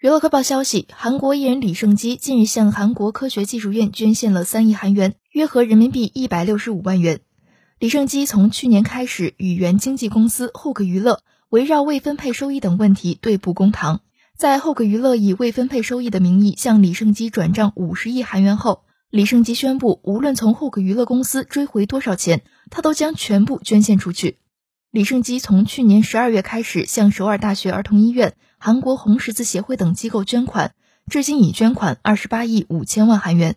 娱乐快报消息：韩国艺人李胜基近日向韩国科学技术院捐献了三亿韩元，约合人民币一百六十五万元。李胜基从去年开始与原经纪公司后克娱乐围绕未分配收益等问题对簿公堂。在后克娱乐以未分配收益的名义向李胜基转账五十亿韩元后，李胜基宣布，无论从后克娱乐公司追回多少钱，他都将全部捐献出去。李胜基从去年十二月开始向首尔大学儿童医院、韩国红十字协会等机构捐款，至今已捐款二十八亿五千万韩元。